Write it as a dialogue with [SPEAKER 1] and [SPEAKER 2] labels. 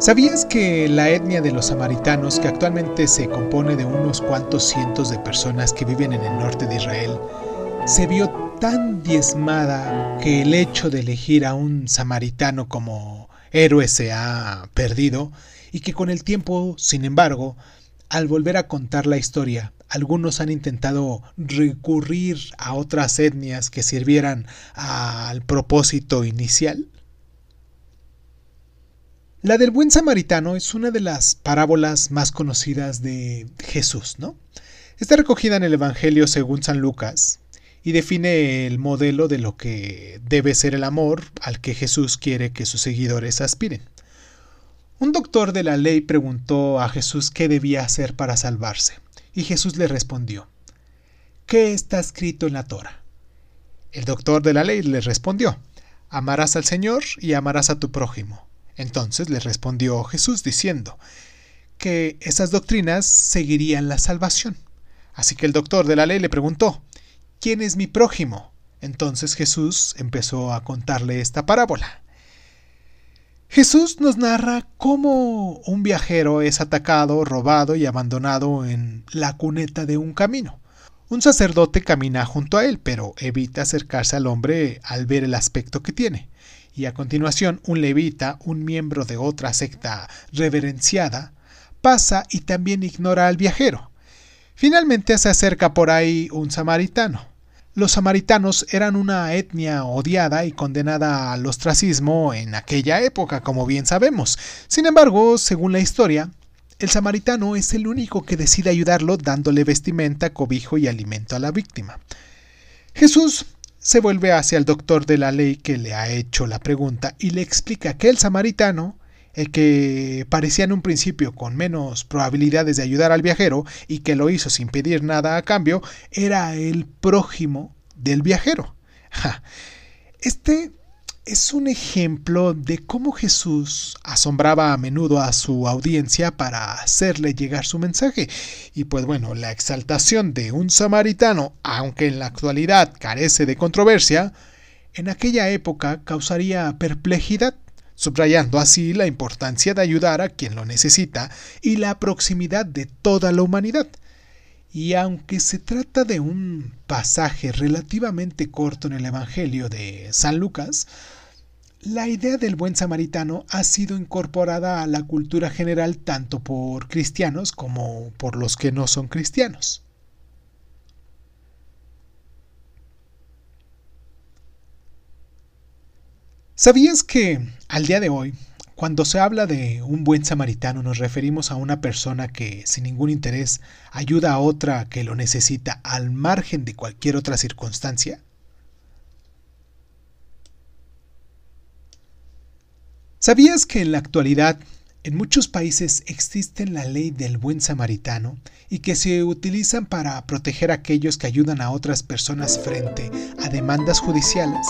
[SPEAKER 1] ¿Sabías que la etnia de los samaritanos, que actualmente se compone de unos cuantos cientos de personas que viven en el norte de Israel, se vio tan diezmada que el hecho de elegir a un samaritano como héroe se ha perdido y que con el tiempo, sin embargo, al volver a contar la historia, algunos han intentado recurrir a otras etnias que sirvieran al propósito inicial? La del buen samaritano es una de las parábolas más conocidas de Jesús, ¿no? Está recogida en el Evangelio según San Lucas y define el modelo de lo que debe ser el amor al que Jesús quiere que sus seguidores aspiren. Un doctor de la ley preguntó a Jesús qué debía hacer para salvarse. Y Jesús le respondió, ¿qué está escrito en la Torah? El doctor de la ley le respondió, amarás al Señor y amarás a tu prójimo. Entonces le respondió Jesús diciendo que esas doctrinas seguirían la salvación. Así que el doctor de la ley le preguntó, ¿quién es mi prójimo? Entonces Jesús empezó a contarle esta parábola. Jesús nos narra cómo un viajero es atacado, robado y abandonado en la cuneta de un camino. Un sacerdote camina junto a él, pero evita acercarse al hombre al ver el aspecto que tiene. Y a continuación, un levita, un miembro de otra secta reverenciada, pasa y también ignora al viajero. Finalmente se acerca por ahí un samaritano. Los samaritanos eran una etnia odiada y condenada al ostracismo en aquella época, como bien sabemos. Sin embargo, según la historia, el samaritano es el único que decide ayudarlo dándole vestimenta, cobijo y alimento a la víctima. Jesús se vuelve hacia el doctor de la ley que le ha hecho la pregunta y le explica que el samaritano, el que parecía en un principio con menos probabilidades de ayudar al viajero y que lo hizo sin pedir nada a cambio, era el prójimo del viajero. Este es un ejemplo de cómo Jesús asombraba a menudo a su audiencia para hacerle llegar su mensaje. Y pues bueno, la exaltación de un samaritano, aunque en la actualidad carece de controversia, en aquella época causaría perplejidad subrayando así la importancia de ayudar a quien lo necesita y la proximidad de toda la humanidad. Y aunque se trata de un pasaje relativamente corto en el Evangelio de San Lucas, la idea del buen samaritano ha sido incorporada a la cultura general tanto por cristianos como por los que no son cristianos. ¿Sabías que al día de hoy, cuando se habla de un buen samaritano, nos referimos a una persona que sin ningún interés ayuda a otra que lo necesita al margen de cualquier otra circunstancia? ¿Sabías que en la actualidad en muchos países existe la ley del buen samaritano y que se utilizan para proteger a aquellos que ayudan a otras personas frente a demandas judiciales?